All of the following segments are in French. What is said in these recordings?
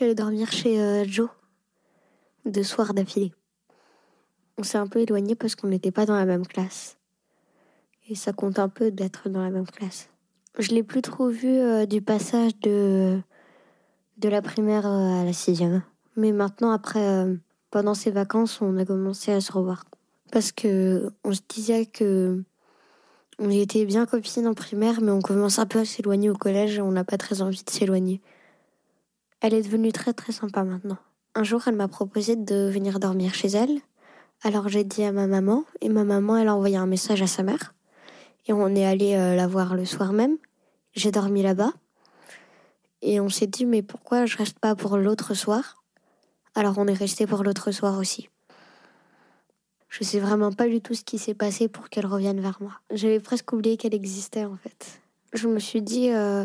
Suis allée dormir chez euh, Joe deux soirs d'affilée. On s'est un peu éloigné parce qu'on n'était pas dans la même classe. Et ça compte un peu d'être dans la même classe. Je l'ai plus trop vu euh, du passage de, de la primaire euh, à la sixième. Mais maintenant, après, pendant ces vacances, on a commencé à se revoir. Parce que on se disait que on était bien copines en primaire, mais on commence un peu à s'éloigner au collège et on n'a pas très envie de s'éloigner. Elle est devenue très très sympa maintenant. Un jour, elle m'a proposé de venir dormir chez elle. Alors j'ai dit à ma maman, et ma maman, elle a envoyé un message à sa mère. Et on est allé euh, la voir le soir même. J'ai dormi là-bas. Et on s'est dit, mais pourquoi je reste pas pour l'autre soir? Alors on est resté pour l'autre soir aussi. Je sais vraiment pas du tout ce qui s'est passé pour qu'elle revienne vers moi. J'avais presque oublié qu'elle existait en fait. Je me suis dit, euh,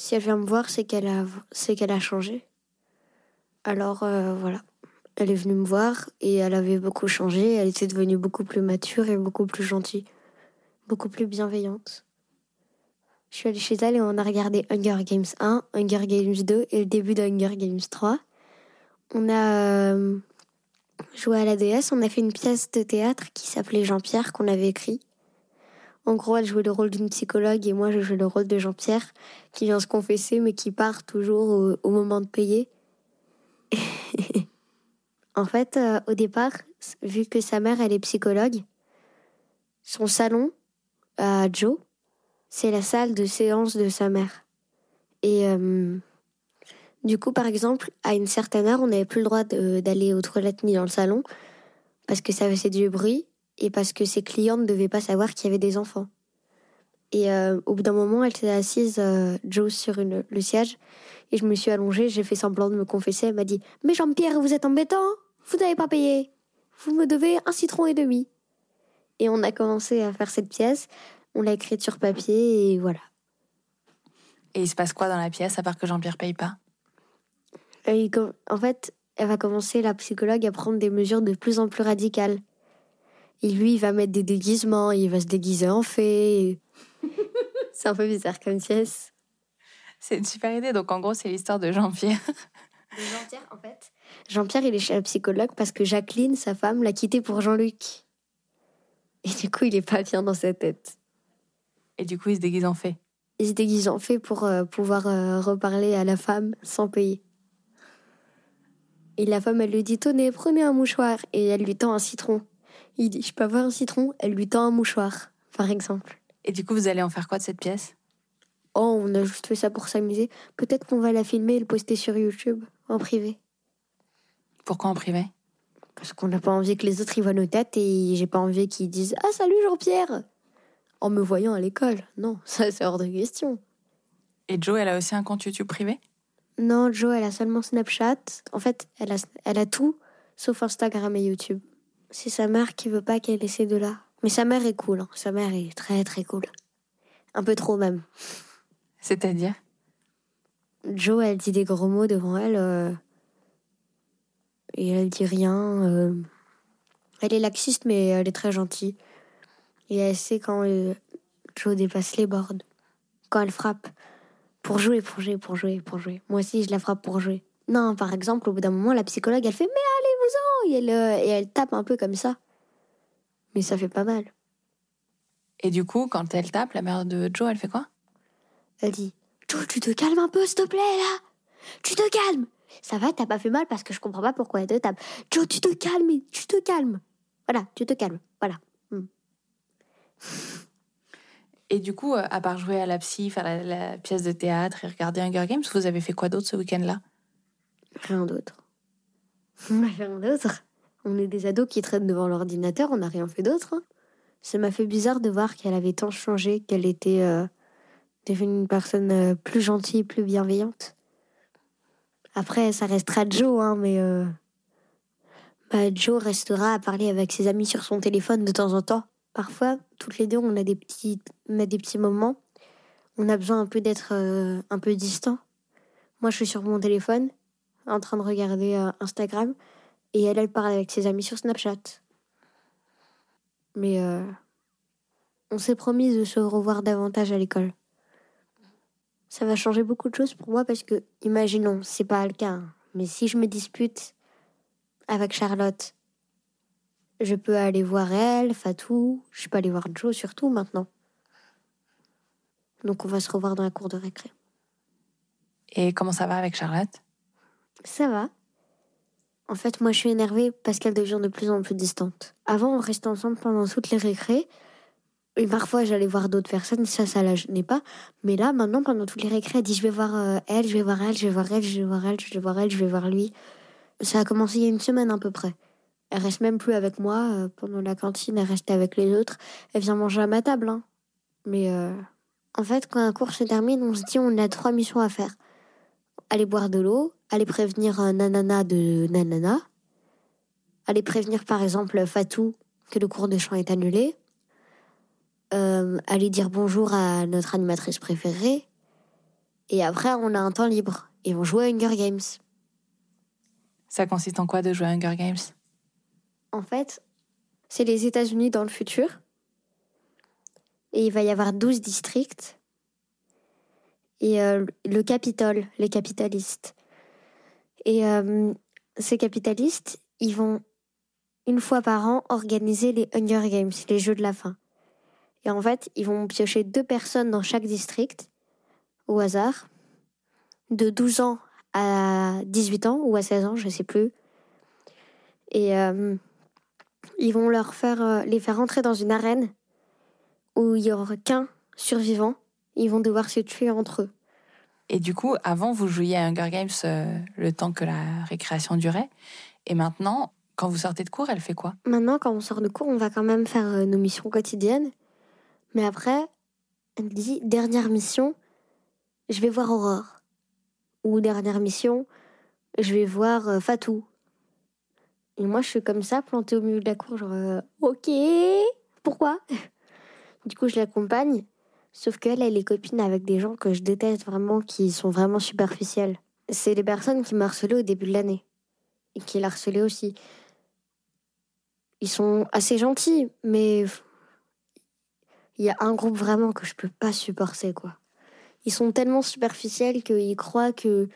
si elle vient me voir, c'est qu'elle a, c'est qu'elle a changé. Alors euh, voilà, elle est venue me voir et elle avait beaucoup changé. Elle était devenue beaucoup plus mature et beaucoup plus gentille, beaucoup plus bienveillante. Je suis allée chez elle et on a regardé Hunger Games 1, Hunger Games 2 et le début de Hunger Games 3. On a euh, joué à la DS, on a fait une pièce de théâtre qui s'appelait Jean-Pierre qu'on avait écrit. En gros, elle jouait le rôle d'une psychologue et moi je jouais le rôle de Jean-Pierre qui vient se confesser mais qui part toujours au, moment de payer. en fait, euh, au départ, vu que sa mère elle est psychologue, son salon à Joe, c'est la salle de séance de sa mère. Et euh, du coup, par exemple, à une certaine heure, on n'avait plus le droit d'aller aux toilettes ni dans le salon parce que ça faisait du bruit et parce que ses clients ne devaient pas savoir qu'il y avait des enfants. Et euh, au bout d'un moment, elle s'est assise, euh, Joe, sur une- le siège et je me suis allongée, j'ai fait semblant de me confesser. Elle m'a dit Mais Jean-Pierre, vous êtes embêtant Vous n'avez pas payé Vous me devez un citron et demi. Et on a commencé à faire cette pièce. On l'a écrite sur papier et voilà. Et il se passe quoi dans la pièce à part que Jean-Pierre paye pas? Et com- en fait, elle va commencer, la psychologue, à prendre des mesures de plus en plus radicales. Et lui, il va mettre des déguisements, il va se déguiser en fée. C'est un peu bizarre comme pièce. C'est une super idée. Donc en gros, c'est l'histoire de Jean-Pierre. Jean-Pierre, en fait. Jean-Pierre, il est chez la psychologue parce que Jacqueline, sa femme, l'a quitté pour Jean-Luc. Et du coup, il est pas bien dans sa tête. Et du coup, il se déguise en fée. Il se déguise en fée pour euh, pouvoir euh, reparler à la femme sans payer. Et la femme, elle lui dit Tenez, prenez un mouchoir. Et elle lui tend un citron. Il dit Je peux avoir un citron Elle lui tend un mouchoir, par exemple. Et du coup, vous allez en faire quoi de cette pièce? Oh, on a juste fait ça pour s'amuser. Peut-être qu'on va la filmer et le poster sur YouTube, en privé. Pourquoi en privé? Parce qu'on n'a pas envie que les autres y voient nos têtes et j'ai pas envie qu'ils disent Ah, salut Jean-Pierre En me voyant à l'école. Non, ça c'est hors de question. Et Jo, elle a aussi un compte YouTube privé? Non, Jo, elle a seulement Snapchat. En fait, elle a, elle a tout sauf Instagram et YouTube. C'est sa mère qui veut pas qu'elle ait ces deux-là. Mais sa mère est cool. hein. Sa mère est très très cool. Un peu trop même. C'est-à-dire? Jo, elle dit des gros mots devant elle. euh, et elle dit rien. euh. Elle est laxiste, mais elle est très gentille. Et elle sait quand euh, Jo dépasse les bords. Quand elle frappe. Pour jouer, pour jouer, pour jouer, pour jouer. Moi aussi, je la frappe pour jouer. Non, par exemple, au bout d'un moment, la psychologue, elle fait Mais allez-vous-en et elle, euh, et elle tape un peu comme ça. Mais ça fait pas mal. Et du coup, quand elle tape, la mère de Joe, elle fait quoi? Elle dit Jo, tu te calmes un peu, s'il te plaît, là Tu te calmes Ça va, t'as pas fait mal parce que je comprends pas pourquoi elle te tape. Jo, tu te calmes, tu te calmes. Voilà, tu te calmes. Voilà. Hmm. Et du coup, euh, à part jouer à la psy, faire la, la pièce de théâtre et regarder Hunger Games, vous avez fait quoi d'autre ce week-end-là? Rien d'autre. On a rien d'autre. On est des ados qui traînent devant l'ordinateur, on n'a rien fait d'autre. hein. Ça m'a fait bizarre de voir qu'elle avait tant changé, qu'elle était euh, devenue une personne euh, plus gentille, plus bienveillante. Après, ça restera Joe, hein, mais euh, bah, Joe restera à parler avec ses amis sur son téléphone de temps en temps. Parfois, toutes les deux, on a des petits, on a des petits moments. On a besoin un peu d'être un peu distant. Moi, je suis sur mon téléphone, en train de regarder euh, Instagram, et elle, elle parle avec ses amis sur Snapchat. Mais euh, on s'est promis de se revoir davantage à l'école. Ça va changer beaucoup de choses pour moi parce que, imaginons, c'est pas le cas, hein, mais si je me dispute avec Charlotte, je peux aller voir elle, Fatou, je peux aller voir Joe surtout maintenant. Donc on va se revoir dans la cour de récré. Et comment ça va avec Charlotte? Ça va. En fait, moi, je suis énervée parce qu'elle devient de plus en plus distante. Avant, on restait ensemble pendant toutes les récrés. Et parfois, j'allais voir d'autres personnes, ça, ça la gênait pas. Mais là, maintenant, pendant toutes les récrés, elle dit je vais voir euh, elle, je vais voir elle, je vais voir elle, je vais voir elle, je vais voir elle, je vais voir lui. Ça a commencé il y a une semaine à peu près. Elle reste même plus avec moi euh, pendant la cantine, elle reste avec les autres. Elle vient manger à ma table. Hein. Mais euh, en fait, quand un cours se termine, on se dit on a trois missions à faire. Aller boire de l'eau, aller prévenir nanana de nanana, aller prévenir par exemple Fatou que le cours de chant est annulé, euh, aller dire bonjour à notre animatrice préférée, et après on a un temps libre et on joue à Hunger Games. Ça consiste en quoi de jouer à Hunger Games? En fait, c'est les États-Unis dans le futur. Et il va y avoir 12 districts. Et euh, le Capitole, les capitalistes. Et euh, ces capitalistes, ils vont, une fois par an, organiser les Hunger Games, les jeux de la faim. Et en fait, ils vont piocher deux personnes dans chaque district, au hasard, de 12 ans à 18 ans, ou à 16 ans, je sais plus. Et euh, ils vont leur faire, euh, les faire entrer dans une arène où il y aura qu'un survivant. Ils vont devoir se tuer entre eux. Et du coup, avant, vous jouiez à Hunger Games euh, le temps que la récréation durait. Et maintenant, quand vous sortez de cours, elle fait quoi? Maintenant, quand on sort de cours, on va quand même faire euh, nos missions quotidiennes. Mais après, elle dit dernière mission, je vais voir Aurore. Ou dernière mission, je vais voir euh, Fatou. Et moi, je suis comme ça, plantée au milieu de la cour, genre, ok, pourquoi? Du coup, je l'accompagne. Sauf qu'elle, elle est copine avec des gens que je déteste vraiment, qui sont vraiment superficiels. C'est les personnes qui m'harcelaient au début de l'année. Et qui l'harcelaient aussi. Ils sont assez gentils, mais il y a un groupe vraiment que je peux pas supporter, quoi. Ils sont tellement superficiels qu'ils croient que,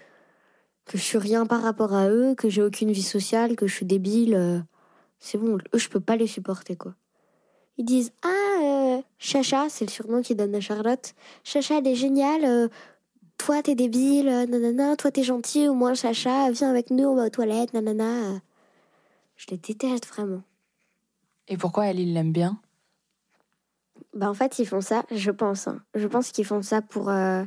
que je suis rien par rapport à eux, que j'ai aucune vie sociale, que je suis débile. euh, C'est bon, eux, je peux pas les supporter, quoi. Ils disent Ah, euh, Chacha, c'est le surnom qu'ils donnent à Charlotte. Chacha, elle est géniale. euh, toi, t'es débile. euh, Nanana. Toi, t'es gentil. Au moins, Chacha, viens avec nous, on va aux toilettes. Nanana. Je les déteste vraiment. Et pourquoi elle, il l'aime bien? Bah, en fait, ils font ça, je pense. hein. Je pense qu'ils font ça pour, euh,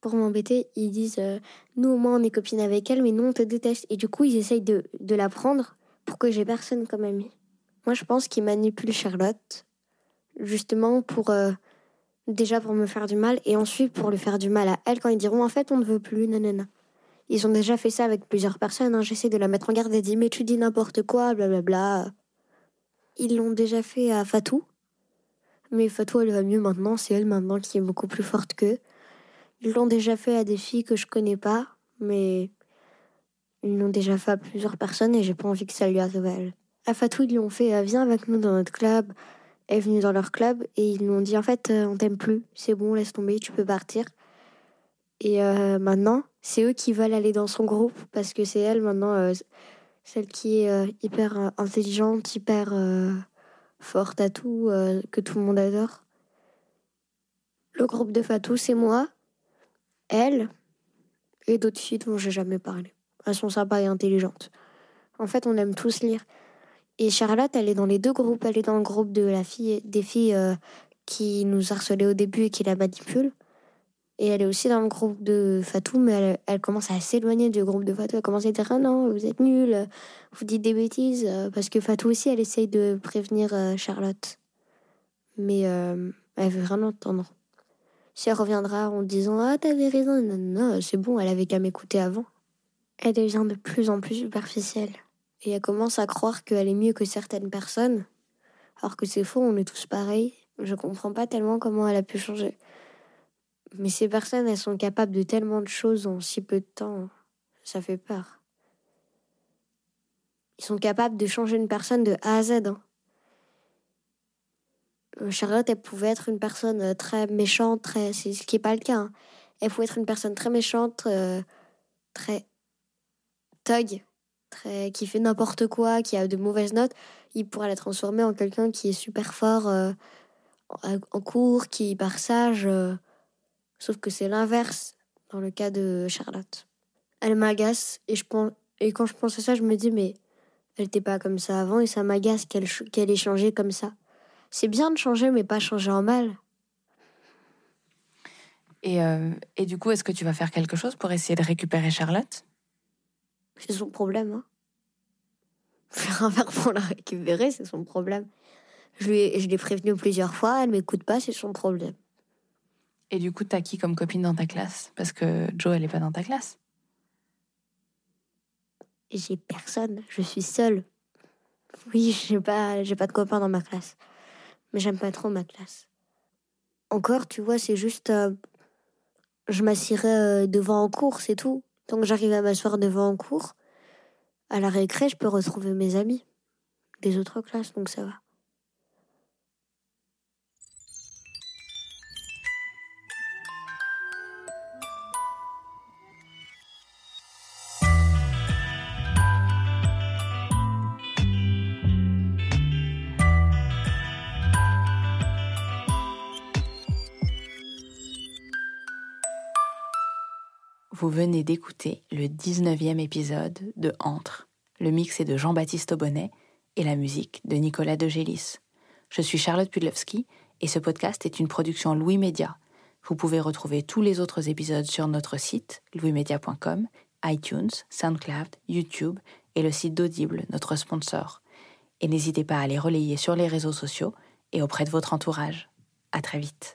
pour m'embêter. Ils disent euh, Nous, au moins, on est copines avec elle, mais nous, on te déteste. Et du coup, ils essayent de, de la prendre pour que j'ai personne comme amie. Moi, je pense qu'ils manipulent Charlotte, justement pour. euh, déjà pour me faire du mal, et ensuite pour lui faire du mal à elle quand ils diront En fait, on ne veut plus, nanana. Ils ont déjà fait ça avec plusieurs personnes. hein. J'essaie de la mettre en garde et dire Mais tu dis n'importe quoi, blablabla. Ils l'ont déjà fait à Fatou. Mais Fatou, elle va mieux maintenant. C'est elle maintenant qui est beaucoup plus forte qu'eux. Ils l'ont déjà fait à des filles que je connais pas, mais ils l'ont déjà fait à plusieurs personnes et j'ai pas envie que ça lui arrive à elle. À Fatou, ils lui ont fait Viens avec nous dans notre club. Est venue dans leur club et ils lui ont dit En fait, euh, on t'aime plus. C'est bon, laisse tomber, tu peux partir. Et euh, maintenant, c'est eux qui veulent aller dans son groupe parce que c'est elle maintenant, euh, celle qui est hyper intelligente, hyper forte à tout, que tout le monde adore. Le groupe de Fatou, c'est moi, elle et d'autres filles dont j'ai jamais parlé. Elles sont sympas et intelligentes. En fait, on aime tous lire. Et Charlotte, elle est dans les deux groupes. Elle est dans le groupe de la fille, des filles euh, qui nous harcelait au début et qui la manipule. Et elle est aussi dans le groupe de Fatou, mais elle, commence à s'éloigner du groupe de Fatou. Elle commence à dire Ah non, vous êtes nuls, vous dites des bêtises. Parce que Fatou aussi, elle essaye de prévenir euh, Charlotte. Mais euh, elle veut rien entendre. Si elle reviendra en disant Ah, t'avais raison, non, non, c'est bon, elle avait qu'à m'écouter avant. Elle devient de plus en plus superficielle. Et elle commence à croire qu'elle est mieux que certaines personnes. Alors que c'est faux, on est tous pareils. Je comprends pas tellement comment elle a pu changer. Mais ces personnes, elles sont capables de tellement de choses en si peu de temps. Ça fait peur. Ils sont capables de changer une personne de A à Z. Hein. Charlotte, elle pouvait être une personne très méchante, très... c'est ce qui n'est pas le cas. Hein. Elle pouvait être une personne très méchante, très thug, qui fait n'importe quoi, qui a de mauvaises notes. Il pourrait la transformer en quelqu'un qui est super fort en cours, qui part sage. Sauf que c'est l'inverse dans le cas de Charlotte. Elle m'agace et, et quand je pense à ça, je me dis, mais elle n'était pas comme ça avant et ça m'agace qu'elle qu'elle ait changé comme ça. C'est bien de changer, mais pas changer en mal. Et, euh, et du coup, est-ce que tu vas faire quelque chose pour essayer de récupérer Charlotte? C'est son problème. Hein. Faire un verre pour la récupérer, c'est son problème. Je l'ai je prévenu plusieurs fois, elle m'écoute pas, c'est son problème. Et du coup, t'as qui comme copine dans ta classe? Parce que Jo, elle est pas dans ta classe. J'ai personne, je suis seule. Oui, j'ai pas, j'ai pas de copains dans ma classe. Mais j'aime pas trop ma classe. Encore, tu vois, c'est juste. Euh, je m'assierai euh, devant en cours, c'est tout. Tant que j'arrive à m'asseoir devant en cours, à la récré, je peux retrouver mes amis des autres classes, donc ça va. Vous venez d'écouter le 19e épisode de Entre. Le mix est de Jean-Baptiste Aubonnet et la musique de Nicolas De Gélis. Je suis Charlotte Pudlowski et ce podcast est une production Louis Média. Vous pouvez retrouver tous les autres épisodes sur notre site louismedia.com, iTunes, SoundCloud, YouTube et le site d'Audible, notre sponsor. Et n'hésitez pas à les relayer sur les réseaux sociaux et auprès de votre entourage. À très vite.